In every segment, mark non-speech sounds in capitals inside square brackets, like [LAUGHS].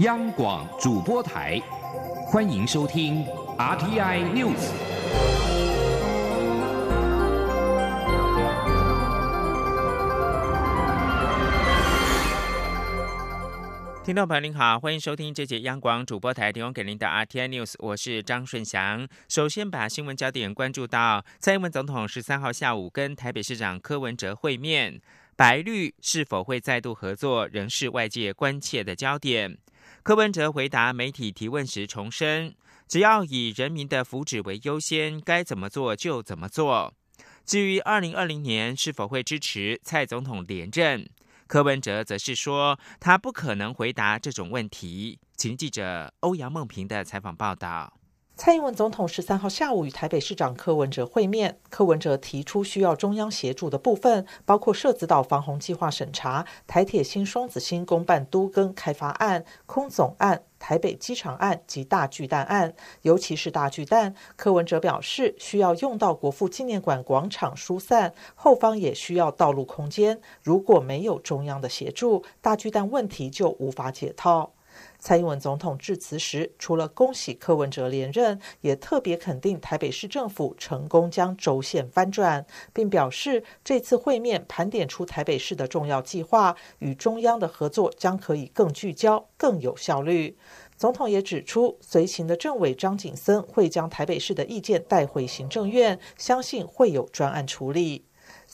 央广主播台，欢迎收听 RTI News。听众朋友您好，欢迎收听这节央广主播台提供给您的 RTI News，我是张顺祥。首先把新闻焦点关注到蔡英文总统十三号下午跟台北市长柯文哲会面，白绿是否会再度合作，仍是外界关切的焦点。柯文哲回答媒体提问时重申，只要以人民的福祉为优先，该怎么做就怎么做。至于二零二零年是否会支持蔡总统连任？柯文哲则是说，他不可能回答这种问题。请记者欧阳梦平的采访报道。蔡英文总统十三号下午与台北市长柯文哲会面，柯文哲提出需要中央协助的部分，包括社子岛防洪计划审查、台铁新双子星公办都更开发案、空总案、台北机场案及大巨蛋案。尤其是大巨蛋，柯文哲表示需要用到国父纪念馆广场疏散，后方也需要道路空间。如果没有中央的协助，大巨蛋问题就无法解套。蔡英文总统致辞时，除了恭喜柯文哲连任，也特别肯定台北市政府成功将轴线翻转，并表示这次会面盘点出台北市的重要计划，与中央的合作将可以更聚焦、更有效率。总统也指出，随行的政委张景森会将台北市的意见带回行政院，相信会有专案处理。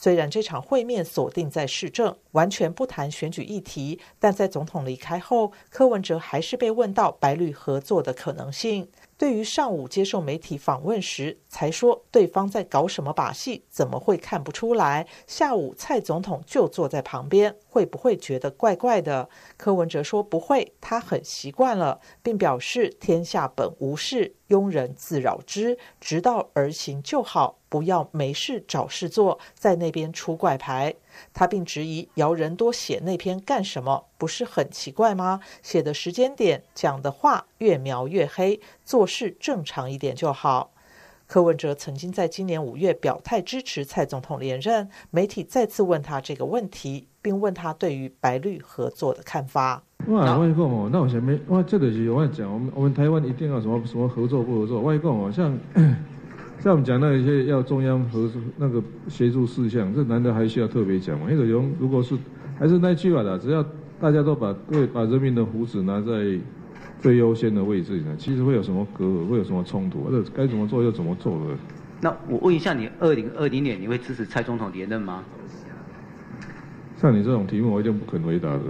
虽然这场会面锁定在市政，完全不谈选举议题，但在总统离开后，柯文哲还是被问到白绿合作的可能性。对于上午接受媒体访问时才说对方在搞什么把戏，怎么会看不出来？下午蔡总统就坐在旁边，会不会觉得怪怪的？柯文哲说不会，他很习惯了，并表示天下本无事，庸人自扰之，直道而行就好。不要没事找事做，在那边出怪牌。他并质疑姚人多写那篇干什么？不是很奇怪吗？写的时间点、讲的话越描越黑，做事正常一点就好。柯文哲曾经在今年五月表态支持蔡总统连任，媒体再次问他这个问题，并问他对于白绿合作的看法。哇，我讲哦，那我前面哇，这个是我讲，我们我们台湾一定要什么什么合作不合作？外讲哦，像。[CLEARS THROAT] 像我们讲那一些要中央合作那个协助事项，这难道还需要特别讲吗？那个用如果是还是那句话的，只要大家都把对把人民的福祉拿在最优先的位置呢，其实会有什么隔阂，会有什么冲突，或者该怎么做就怎么做的？那我问一下，你二零二零年你会支持蔡总统连任吗？像你这种题目，我一定不肯回答的。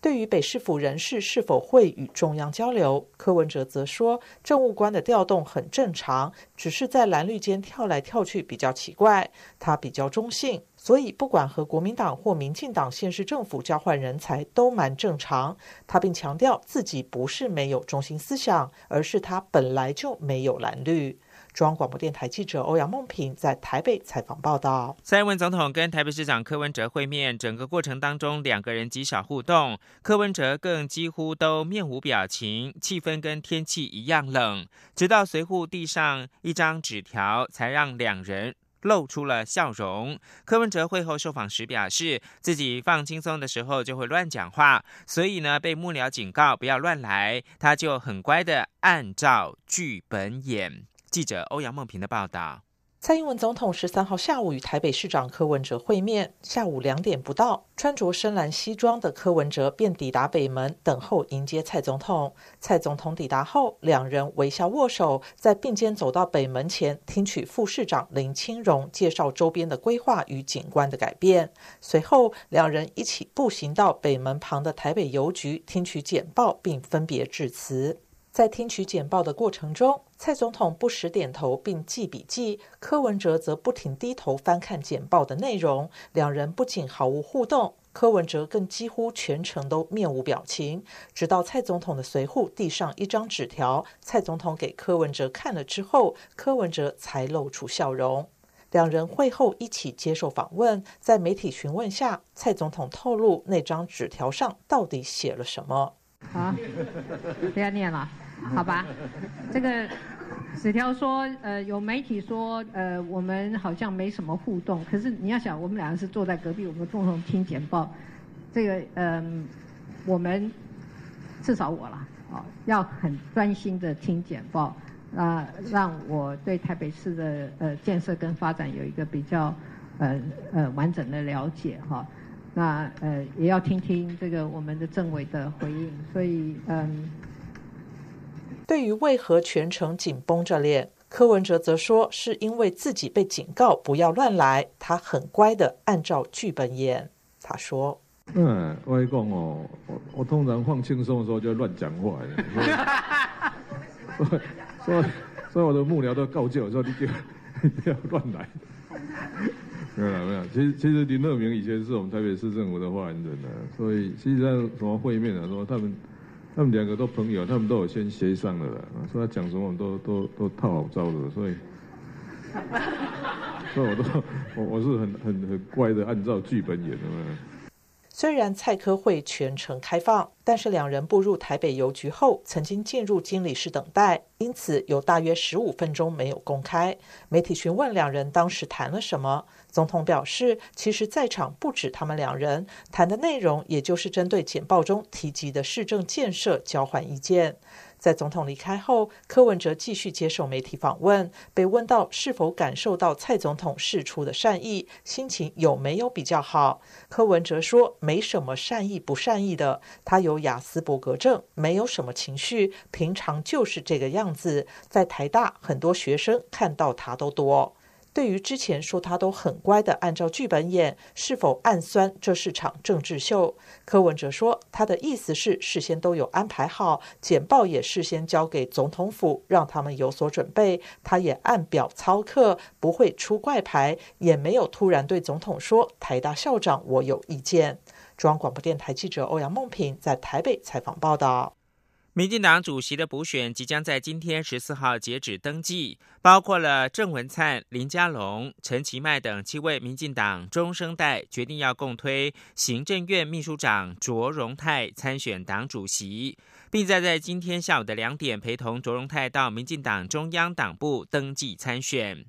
对于北市府人事是否会与中央交流，柯文哲则说，政务官的调动很正常，只是在蓝绿间跳来跳去比较奇怪。他比较中性，所以不管和国民党或民进党县市政府交换人才都蛮正常。他并强调自己不是没有中心思想，而是他本来就没有蓝绿。中央广播电台记者欧阳梦平在台北采访报道。蔡英文总统跟台北市长柯文哲会面，整个过程当中两个人极少互动，柯文哲更几乎都面无表情，气氛跟天气一样冷。直到随扈递上一张纸条，才让两人露出了笑容。柯文哲会后受访时表示，自己放轻松的时候就会乱讲话，所以呢被幕僚警告不要乱来，他就很乖的按照剧本演。记者欧阳梦平的报道：蔡英文总统十三号下午与台北市长柯文哲会面，下午两点不到，穿着深蓝西装的柯文哲便抵达北门等候迎接蔡总统。蔡总统抵达后，两人微笑握手，在并肩走到北门前，听取副市长林清荣介绍周边的规划与景观的改变。随后，两人一起步行到北门旁的台北邮局，听取简报，并分别致辞。在听取简报的过程中，蔡总统不时点头并记笔记，柯文哲则不停低头翻看简报的内容。两人不仅毫无互动，柯文哲更几乎全程都面无表情。直到蔡总统的随扈递上一张纸条，蔡总统给柯文哲看了之后，柯文哲才露出笑容。两人会后一起接受访问，在媒体询问下，蔡总统透露那张纸条上到底写了什么。好，不要念了，好吧？这个纸条说，呃，有媒体说，呃，我们好像没什么互动。可是你要想，我们两个是坐在隔壁，我们共同听简报。这个，嗯，我们至少我啦，哦，要很专心的听简报，啊，让我对台北市的呃建设跟发展有一个比较呃呃完整的了解哈。那呃也要听听这个我们的政委的回应，所以嗯。对于为何全程紧绷着脸，柯文哲则说是因为自己被警告不要乱来，他很乖的按照剧本演。他说：“嗯，我讲哦，我我通常放轻松的时候就乱讲话 [LAUGHS] 所以所以所以我的幕僚都告诫我说你你不要乱来。没有没有，其实其实林乐明以前是我们台北市政府的发言人呢，所以实际上什么会面啊，什么他们。”他们两个都朋友，他们都有先协商的了，说他讲什么都都都套好招的，所以，所以我都我我是很很很乖的，按照剧本演的嘛。[LAUGHS] 虽然蔡科会全程开放，但是两人步入台北邮局后，曾经进入经理室等待，因此有大约十五分钟没有公开。媒体询问两人当时谈了什么，总统表示，其实在场不止他们两人，谈的内容也就是针对简报中提及的市政建设交换意见。在总统离开后，柯文哲继续接受媒体访问，被问到是否感受到蔡总统释出的善意，心情有没有比较好？柯文哲说：“没什么善意不善意的，他有雅斯伯格症，没有什么情绪，平常就是这个样子。在台大，很多学生看到他都多。”对于之前说他都很乖的按照剧本演，是否暗酸这是场政治秀？柯文哲说，他的意思是事先都有安排好，简报也事先交给总统府，让他们有所准备。他也按表操课，不会出怪牌，也没有突然对总统说台大校长我有意见。中央广播电台记者欧阳梦平在台北采访报道。民进党主席的补选即将在今天十四号截止登记，包括了郑文灿、林佳龙、陈其迈等七位民进党中生代，决定要共推行政院秘书长卓荣泰参选党主席，并在在今天下午的两点陪同卓荣泰到民进党中央党部登记参选。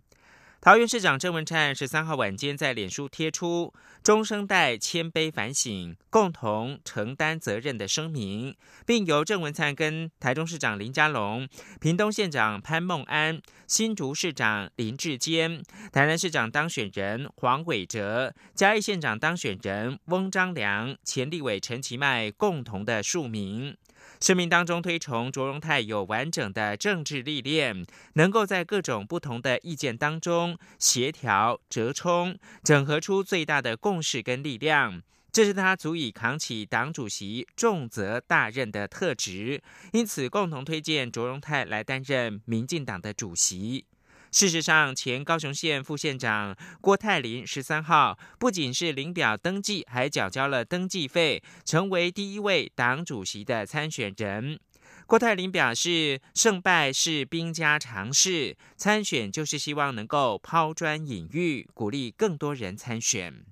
桃园市长郑文灿十三号晚间在脸书贴出“中生代谦卑反省，共同承担责任”的声明，并由郑文灿跟台中市长林佳龙、屏东县长潘孟安、新竹市长林志坚、台南市长当选人黄伟哲、嘉义县长当选人翁章良、前立委陈其迈共同的署名。声明当中推崇卓荣泰有完整的政治历练，能够在各种不同的意见当中协调折冲，整合出最大的共识跟力量，这是他足以扛起党主席重责大任的特质。因此，共同推荐卓荣泰来担任民进党的主席。事实上，前高雄县副县长郭泰林十三号不仅是领表登记，还缴交了登记费，成为第一位党主席的参选人。郭泰林表示，胜败是兵家常事，参选就是希望能够抛砖引玉，鼓励更多人参选。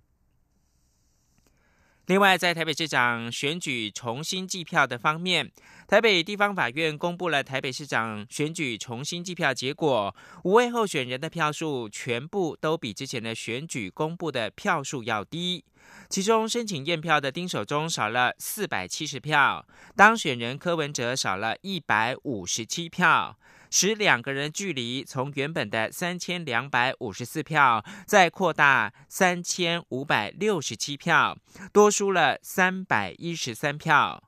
另外，在台北市长选举重新计票的方面，台北地方法院公布了台北市长选举重新计票结果，五位候选人的票数全部都比之前的选举公布的票数要低。其中，申请验票的丁守中少了四百七十票，当选人柯文哲少了一百五十七票。使两个人距离从原本的三千两百五十四票，再扩大三千五百六十七票，多输了三百一十三票。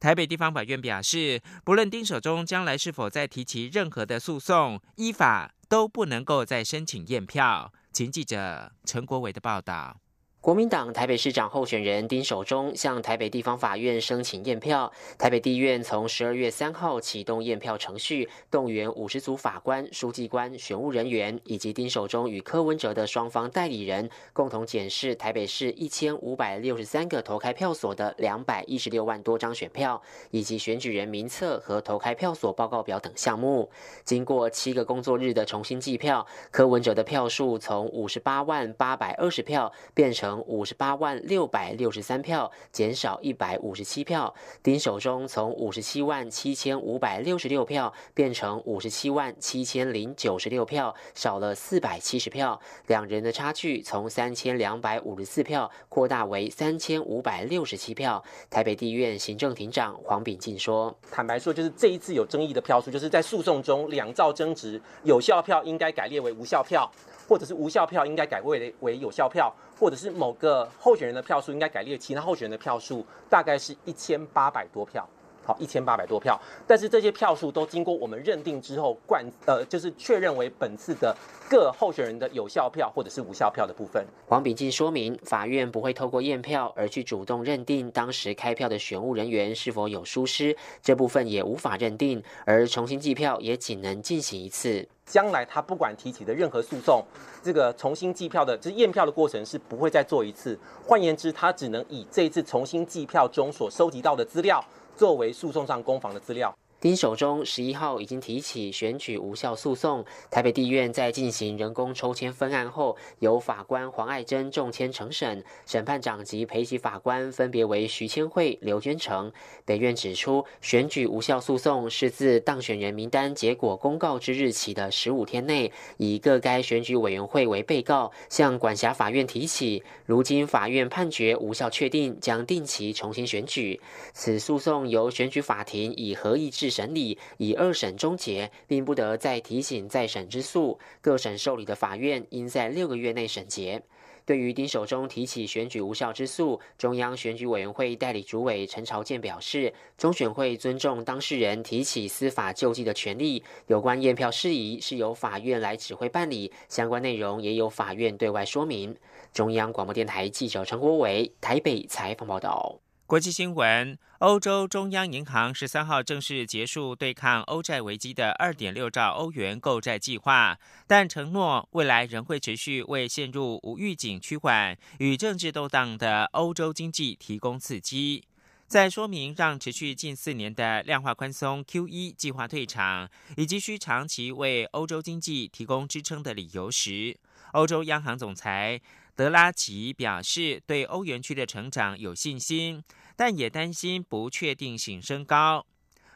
台北地方法院表示，不论丁守中将来是否再提起任何的诉讼，依法都不能够再申请验票。请记者陈国伟的报道。国民党台北市长候选人丁守中向台北地方法院申请验票，台北地院从十二月三号启动验票程序，动员五十组法官、书记官、选务人员以及丁守中与柯文哲的双方代理人，共同检视台北市一千五百六十三个投开票所的两百一十六万多张选票，以及选举人名册和投开票所报告表等项目。经过七个工作日的重新计票，柯文哲的票数从五十八万八百二十票变成。五十八万六百六十三票，减少一百五十七票。丁守中从五十七万七千五百六十六票变成五十七万七千零九十六票，少了四百七十票。两人的差距从三千两百五十四票扩大为三千五百六十七票。台北地院行政庭长黄秉进说：“坦白说，就是这一次有争议的票数，就是在诉讼中两造争执，有效票应该改列为无效票。”或者是无效票应该改为为有效票，或者是某个候选人的票数应该改列其他候选人的票数，大概是一千八百多票。好，一千八百多票，但是这些票数都经过我们认定之后，冠呃就是确认为本次的各候选人的有效票或者是无效票的部分。黄秉进说明，法院不会透过验票而去主动认定当时开票的选务人员是否有疏失，这部分也无法认定，而重新计票也仅能进行一次。将来他不管提起的任何诉讼，这个重新计票的，就是验票的过程是不会再做一次。换言之，他只能以这一次重新计票中所收集到的资料。作为诉讼上攻防的资料。丁守中十一号已经提起选举无效诉讼，台北地院在进行人工抽签分案后，由法官黄爱珍重签承审，审判长及陪席法官分别为徐千惠、刘娟成。北院指出，选举无效诉讼是自当选人名单结果公告之日起的十五天内，以各该选举委员会为被告，向管辖法院提起。如今法院判决无效确定，将定期重新选举。此诉讼由选举法庭以合议制。审理以二审终结，并不得再提醒再审之诉。各省受理的法院应在六个月内审结。对于丁守中提起选举无效之诉，中央选举委员会代理主委陈朝健表示，中选会尊重当事人提起司法救济的权利。有关验票事宜是由法院来指挥办理，相关内容也由法院对外说明。中央广播电台记者陈国伟台北采访报道。国际新闻：欧洲中央银行十三号正式结束对抗欧债危机的二点六兆欧元购债计划，但承诺未来仍会持续为陷入无预警趋缓与政治动荡的欧洲经济提供刺激。在说明让持续近四年的量化宽松 QE 计划退场，以及需长期为欧洲经济提供支撑的理由时，欧洲央行总裁。德拉吉表示，对欧元区的成长有信心，但也担心不确定性升高。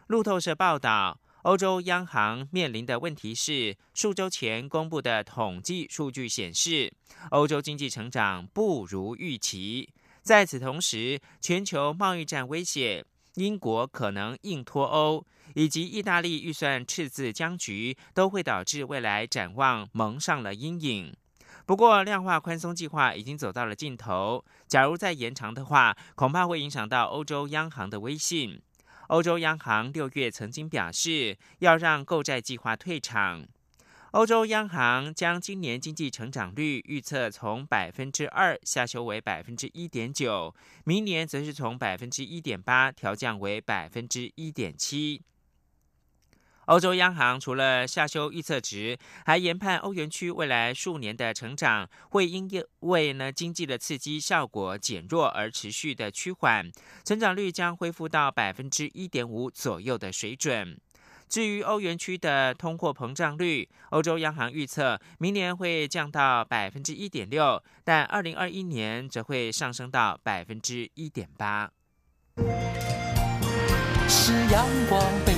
路透社报道，欧洲央行面临的问题是，数周前公布的统计数据显示，欧洲经济成长不如预期。在此同时，全球贸易战威胁、英国可能硬脱欧，以及意大利预算赤字僵局，都会导致未来展望蒙上了阴影。不过，量化宽松计划已经走到了尽头。假如再延长的话，恐怕会影响到欧洲央行的威信。欧洲央行六月曾经表示，要让购债计划退场。欧洲央行将今年经济成长率预测从百分之二下修为百分之一点九，明年则是从百分之一点八调降为百分之一点七。欧洲央行除了下修预测值，还研判欧元区未来数年的成长会因为呢经济的刺激效果减弱而持续的趋缓，成长率将恢复到百分之一点五左右的水准。至于欧元区的通货膨胀率，欧洲央行预测明年会降到百分之一点六，但二零二一年则会上升到百分之一点八。是阳光，翅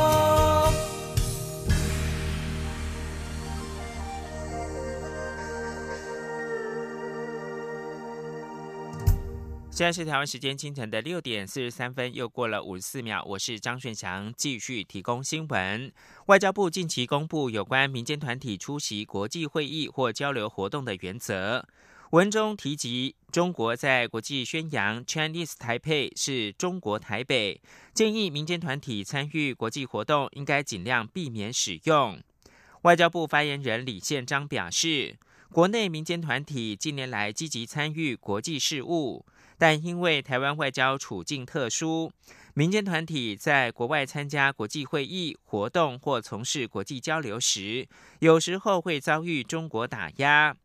现在是台湾时间清晨的六点四十三分，又过了五十四秒。我是张顺祥，继续提供新闻。外交部近期公布有关民间团体出席国际会议或交流活动的原则，文中提及中国在国际宣扬 Chinese Taipei 是中国台北，建议民间团体参与国际活动应该尽量避免使用。外交部发言人李宪章表示，国内民间团体近年来积极参与国际事务。但因为台湾外交处境特殊，民间团体在国外参加国际会议活动或从事国际交流时，有时候会遭遇中国打压。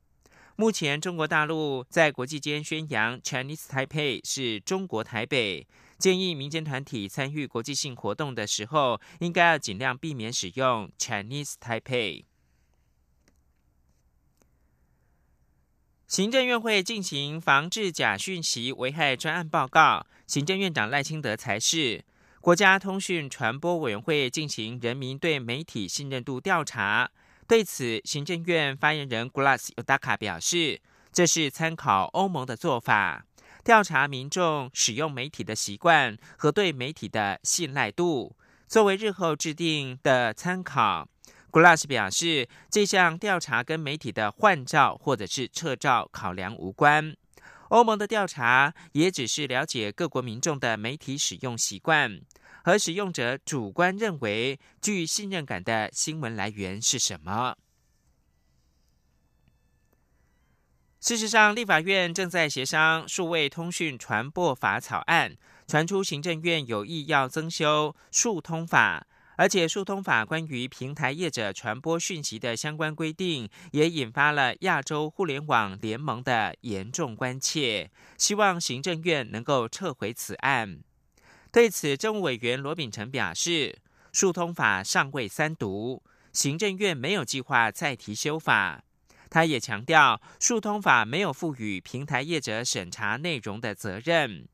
目前中国大陆在国际间宣扬 Chinese Taipei 是中国台北，建议民间团体参与国际性活动的时候，应该要尽量避免使用 Chinese Taipei。行政院会进行防治假讯息危害专案报告，行政院长赖清德才是国家通讯传播委员会进行人民对媒体信任度调查。对此，行政院发言人 Glass Udaka 表示，这是参考欧盟的做法，调查民众使用媒体的习惯和对媒体的信赖度，作为日后制定的参考。Glass 表示，这项调查跟媒体的换照或者是撤照考量无关。欧盟的调查也只是了解各国民众的媒体使用习惯和使用者主观认为具信任感的新闻来源是什么。事实上，立法院正在协商《数位通讯传播法》草案，传出行政院有意要增修《数通法》。而且，数通法关于平台业者传播讯息的相关规定，也引发了亚洲互联网联盟的严重关切，希望行政院能够撤回此案。对此，政务委员罗秉成表示，数通法尚未三读，行政院没有计划再提修法。他也强调，数通法没有赋予平台业者审查内容的责任。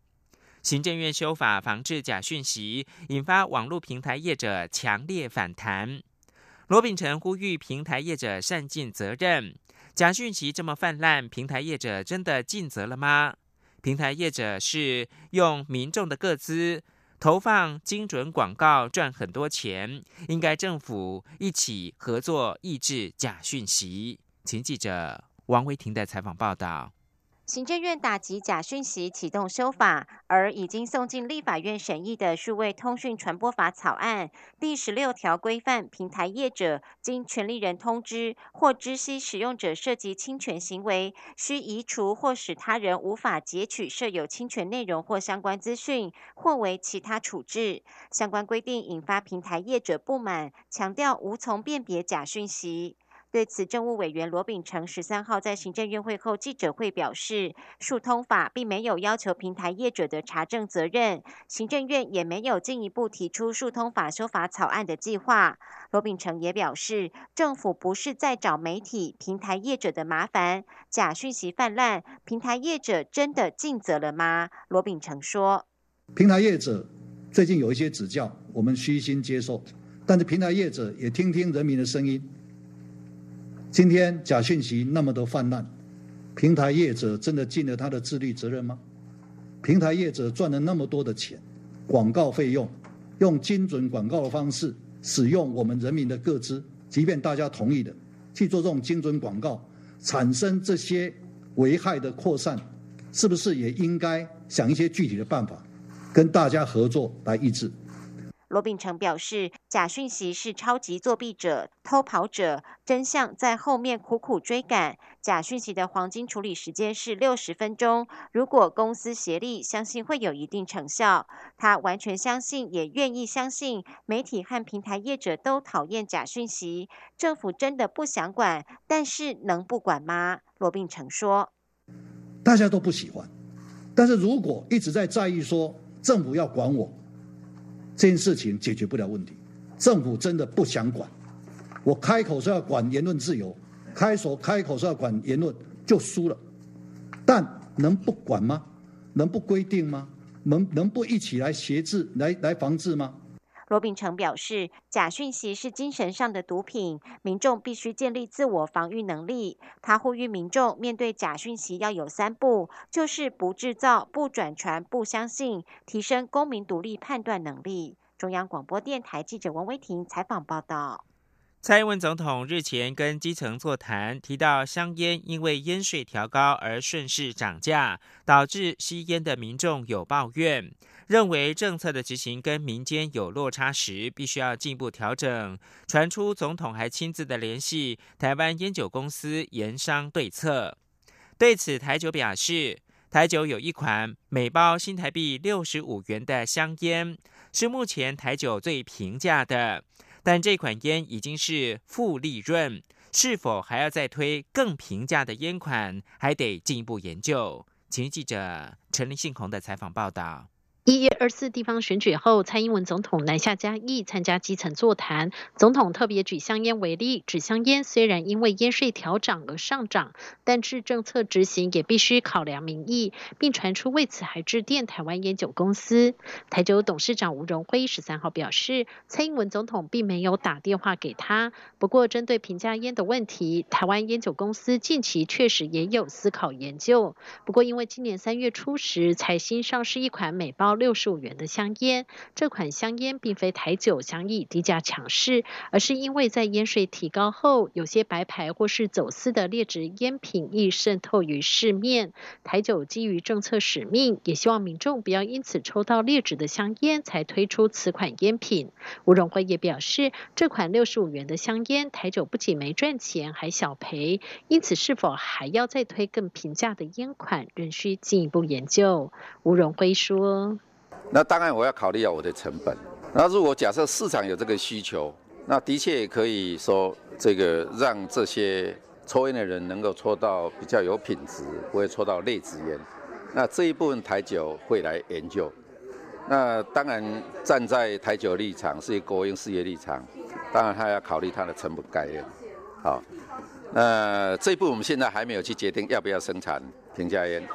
行政院修法防治假讯息，引发网络平台业者强烈反弹。罗秉成呼吁平台业者善尽责任。假讯息这么泛滥，平台业者真的尽责了吗？平台业者是用民众的个资投放精准广告赚很多钱，应该政府一起合作抑制假讯息。请记者王维婷的采访报道。行政院打击假讯息启动修法，而已经送进立法院审议的数位通讯传播法草案第十六条规范平台业者经权利人通知或知悉使用者涉及侵权行为，需移除或使他人无法截取设有侵权内容或相关资讯，或为其他处置。相关规定引发平台业者不满，强调无从辨别假讯息。对此，政务委员罗秉成十三号在行政院会后记者会表示，数通法并没有要求平台业者的查证责任，行政院也没有进一步提出数通法修法草案的计划。罗秉成也表示，政府不是在找媒体平台业者的麻烦，假讯息泛滥，平台业者真的尽责了吗？罗秉成说，平台业者最近有一些指教，我们虚心接受，但是平台业者也听听人民的声音。今天假讯息那么多泛滥，平台业者真的尽了他的自律责任吗？平台业者赚了那么多的钱，广告费用，用精准广告的方式使用我们人民的个资，即便大家同意的去做这种精准广告，产生这些危害的扩散，是不是也应该想一些具体的办法，跟大家合作来抑制？罗秉成表示，假讯息是超级作弊者、偷跑者，真相在后面苦苦追赶。假讯息的黄金处理时间是六十分钟，如果公司协力，相信会有一定成效。他完全相信，也愿意相信，媒体和平台业者都讨厌假讯息，政府真的不想管，但是能不管吗？罗秉成说：“大家都不喜欢，但是如果一直在在意说政府要管我。”这件事情解决不了问题，政府真的不想管。我开口说要管言论自由，开手开口说要管言论就输了。但能不管吗？能不规定吗？能能不一起来协治来来防治吗？罗秉成表示，假讯息是精神上的毒品，民众必须建立自我防御能力。他呼吁民众面对假讯息要有三不，就是不制造、不转传、不相信，提升公民独立判断能力。中央广播电台记者王威婷采访报道。蔡英文总统日前跟基层座谈，提到香烟因为烟税调高而顺势涨价，导致吸烟的民众有抱怨。认为政策的执行跟民间有落差时，必须要进一步调整。传出总统还亲自的联系台湾烟酒公司研商对策。对此，台酒表示，台酒有一款每包新台币六十五元的香烟，是目前台酒最平价的，但这款烟已经是负利润，是否还要再推更平价的烟款，还得进一步研究。请记者陈林信宏的采访报道。一月二四地方选举后，蔡英文总统南下嘉义参加基层座谈。总统特别举香烟为例，指香烟虽然因为烟税调涨而上涨，但是政策执行也必须考量民意，并传出为此还致电台湾烟酒公司。台酒董事长吴荣辉十三号表示，蔡英文总统并没有打电话给他。不过，针对平价烟的问题，台湾烟酒公司近期确实也有思考研究。不过，因为今年三月初时才新上市一款美包。六十五元的香烟，这款香烟并非台酒想以低价抢市，而是因为在烟税提高后，有些白牌或是走私的劣质烟品易渗透于市面。台酒基于政策使命，也希望民众不要因此抽到劣质的香烟，才推出此款烟品。吴荣辉也表示，这款六十五元的香烟，台酒不仅没赚钱，还小赔，因此是否还要再推更平价的烟款，仍需进一步研究。吴荣辉说。那当然，我要考虑到我的成本。那如果假设市场有这个需求，那的确也可以说这个让这些抽烟的人能够抽到比较有品质，不会抽到劣质烟。那这一部分台酒会来研究。那当然，站在台酒立场，是一个国营事业立场，当然他要考虑它的成本概念。好，那这一步我们现在还没有去决定要不要生产平价烟。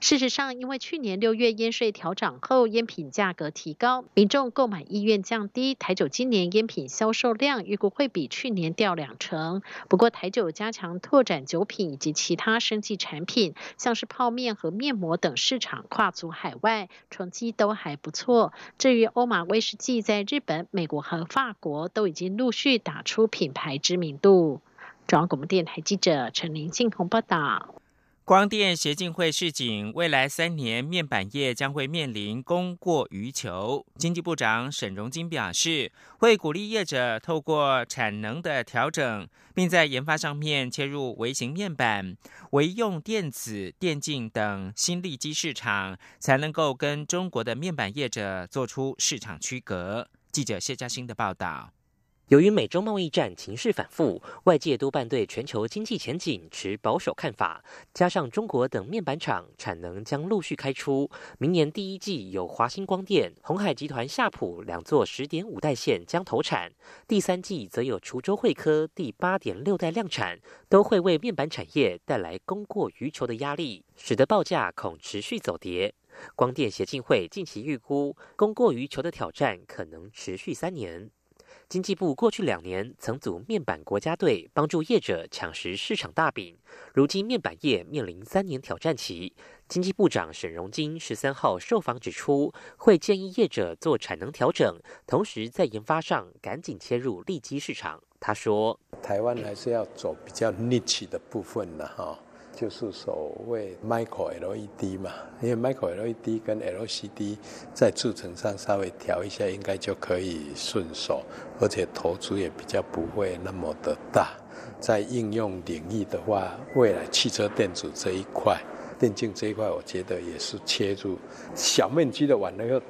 事实上，因为去年六月烟税调涨后，烟品价格提高，民众购买意愿降低。台酒今年烟品销售量预估会比去年掉两成。不过，台酒加强拓展酒品以及其他生计产品，像是泡面和面膜等市场跨足海外，成绩都还不错。至于欧玛威士忌，在日本、美国和法国都已经陆续打出品牌知名度。中央广播电台记者陈林静宏报道。光电协进会示警，未来三年面板业将会面临供过于求。经济部长沈荣金表示，会鼓励业者透过产能的调整，并在研发上面切入微型面板、微用电子、电竞等新利基市场，才能够跟中国的面板业者做出市场区隔。记者谢嘉欣的报道。由于美中贸易战情势反复，外界多半对全球经济前景持保守看法。加上中国等面板厂产能将陆续开出，明年第一季有华星光电、红海集团夏普两座十点五代线将投产，第三季则有滁州汇科第八点六代量产，都会为面板产业带来供过于求的压力，使得报价恐持续走跌。光电协进会近期预估，供过于求的挑战可能持续三年。经济部过去两年曾组面板国家队，帮助业者抢食市场大饼。如今面板业面临三年挑战期，经济部长沈荣金十三号受访指出，会建议业者做产能调整，同时在研发上赶紧切入利基市场。他说：“台湾还是要走比较 niche 的部分呢，哈。”就是所谓 micro LED 嘛，因为 micro LED 跟 LCD 在制程上稍微调一下，应该就可以顺手，而且投资也比较不会那么的大。在应用领域的话，未来汽车电子这一块、电竞这一块，我觉得也是切入小面积的完了以后，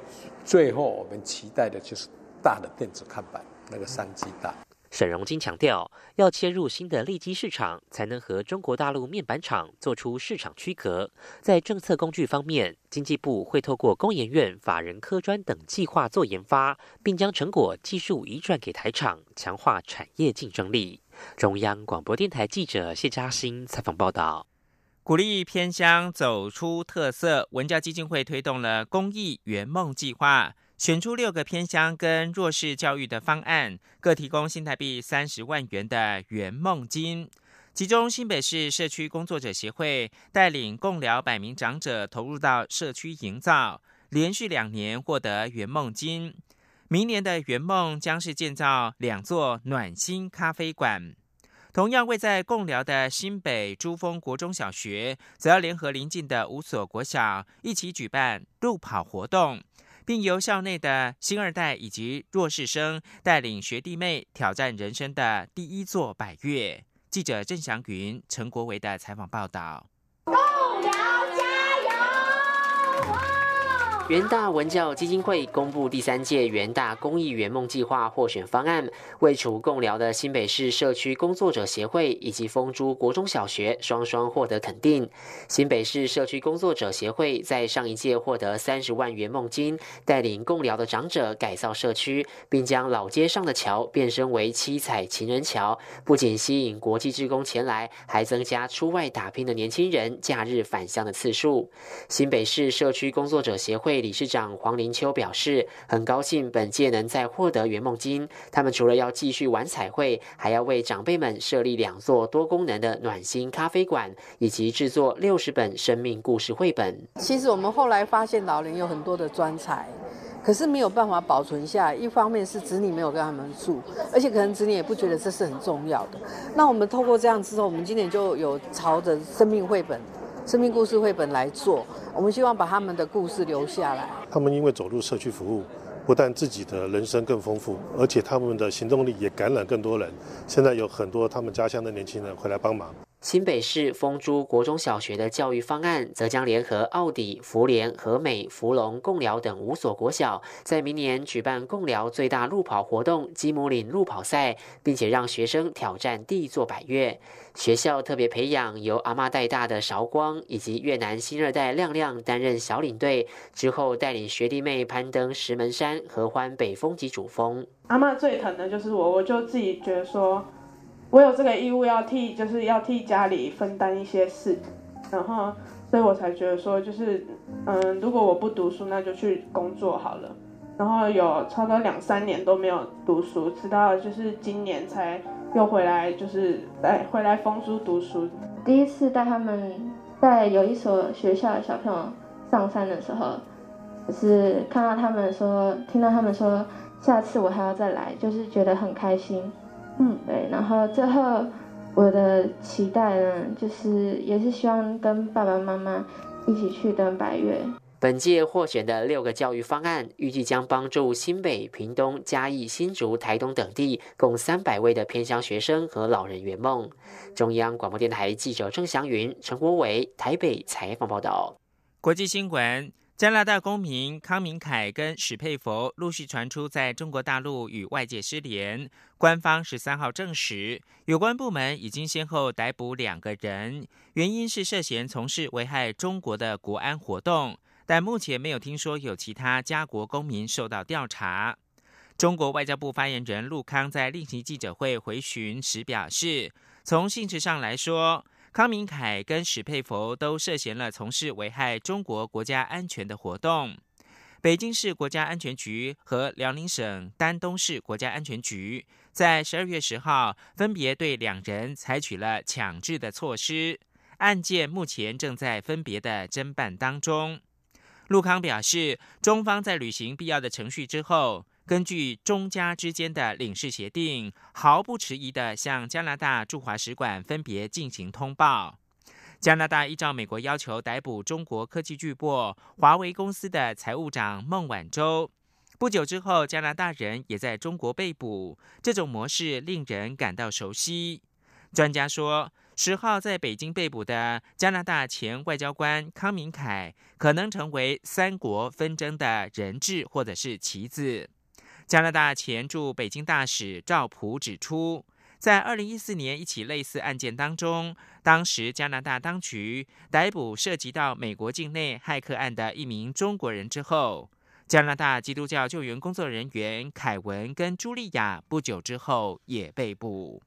最后我们期待的就是大的电子看板，那个商机大。沈荣金强调，要切入新的利基市场，才能和中国大陆面板厂做出市场区隔。在政策工具方面，经济部会透过工研院、法人科专等计划做研发，并将成果技术移转给台厂，强化产业竞争力。中央广播电台记者谢嘉欣采访报道。鼓励偏乡走出特色，文教基金会推动了公益圆梦计划。选出六个偏乡跟弱势教育的方案，各提供新台币三十万元的圆梦金。其中新北市社区工作者协会带领共疗百名长者投入到社区营造，连续两年获得圆梦金。明年的圆梦将是建造两座暖心咖啡馆。同样位在共寮的新北珠峰国中小学，则要联合邻近的五所国小一起举办路跑活动。并由校内的新二代以及弱势生带领学弟妹挑战人生的第一座百越。记者郑祥云、陈国维的采访报道。元大文教基金会公布第三届元大公益圆梦计划获选方案，位处共寮的新北市社区工作者协会以及丰珠国中小学双双获得肯定。新北市社区工作者协会在上一届获得三十万圆梦金，带领共寮的长者改造社区，并将老街上的桥变身为七彩情人桥，不仅吸引国际职工前来，还增加出外打拼的年轻人假日返乡的次数。新北市社区工作者协会。理事长黄林秋表示，很高兴本届能再获得圆梦金。他们除了要继续玩彩绘，还要为长辈们设立两座多功能的暖心咖啡馆，以及制作六十本生命故事绘本。其实我们后来发现，老人有很多的专才，可是没有办法保存下来。一方面是子女没有跟他们住，而且可能子女也不觉得这是很重要的。那我们透过这样之后，我们今年就有朝着生命绘本。生命故事绘本来做，我们希望把他们的故事留下来。他们因为走入社区服务，不但自己的人生更丰富，而且他们的行动力也感染更多人。现在有很多他们家乡的年轻人回来帮忙。新北市丰珠国中小学的教育方案，则将联合奥迪、福联、和美、福隆、共寮等五所国小，在明年举办共寮最大路跑活动——基姆岭路跑赛，并且让学生挑战第一座百越。学校特别培养由阿妈带大的韶光，以及越南新二代亮亮担任小领队，之后带领学弟妹攀登石门山，合欢北峰及主峰。阿妈最疼的就是我，我就自己觉得说。我有这个义务要替，就是要替家里分担一些事，然后，所以我才觉得说，就是，嗯，如果我不读书，那就去工作好了。然后有差不多两三年都没有读书，直到就是今年才又回来，就是来回来丰书读书。第一次带他们在有一所学校的小朋友上山的时候，就是看到他们说，听到他们说，下次我还要再来，就是觉得很开心。嗯，对，然后最后我的期待呢，就是也是希望跟爸爸妈妈一起去登白月。本届获选的六个教育方案，预计将帮助新北、屏东、嘉义、新竹、台东等地共三百位的偏乡学生和老人圆梦。中央广播电台记者郑祥云、陈国伟台北采访报道。国际新闻。加拿大公民康明凯跟史佩佛陆续传出在中国大陆与外界失联。官方十三号证实，有关部门已经先后逮捕两个人，原因是涉嫌从事危害中国的国安活动，但目前没有听说有其他家国公民受到调查。中国外交部发言人陆康在例行记者会回询时表示，从性质上来说。康明凯跟史佩佛都涉嫌了从事危害中国国家安全的活动。北京市国家安全局和辽宁省丹东市国家安全局在十二月十号分别对两人采取了强制的措施，案件目前正在分别的侦办当中。陆康表示，中方在履行必要的程序之后。根据中加之间的领事协定，毫不迟疑地向加拿大驻华使馆分别进行通报。加拿大依照美国要求逮捕中国科技巨擘华为公司的财务长孟晚舟。不久之后，加拿大人也在中国被捕。这种模式令人感到熟悉。专家说，十号在北京被捕的加拿大前外交官康明凯，可能成为三国纷争的人质或者是棋子。加拿大前驻北京大使赵普指出，在二零一四年一起类似案件当中，当时加拿大当局逮捕涉及到美国境内骇客案的一名中国人之后，加拿大基督教救援工作人员凯文跟茱莉亚不久之后也被捕。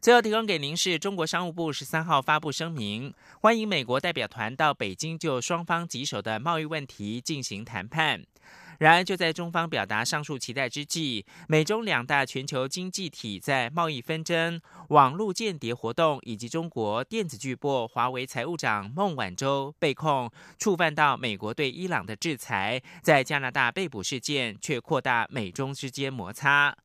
最后提供给您是中国商务部十三号发布声明，欢迎美国代表团到北京就双方棘手的贸易问题进行谈判。然而，就在中方表达上述期待之际，美中两大全球经济体在贸易纷争、网络间谍活动以及中国电子巨擘华为财务长孟晚舟被控触犯到美国对伊朗的制裁，在加拿大被捕事件却扩大美中之间摩擦。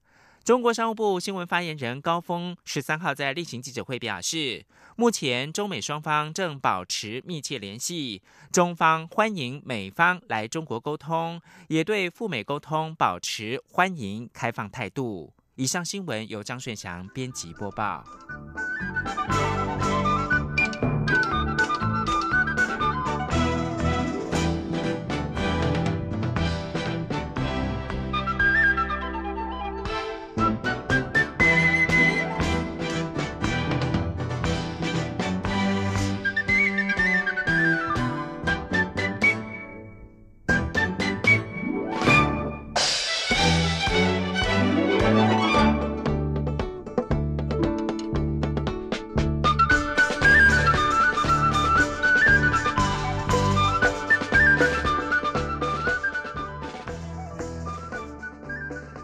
中国商务部新闻发言人高峰十三号在例行记者会表示，目前中美双方正保持密切联系，中方欢迎美方来中国沟通，也对赴美沟通保持欢迎开放态度。以上新闻由张顺祥编辑播报。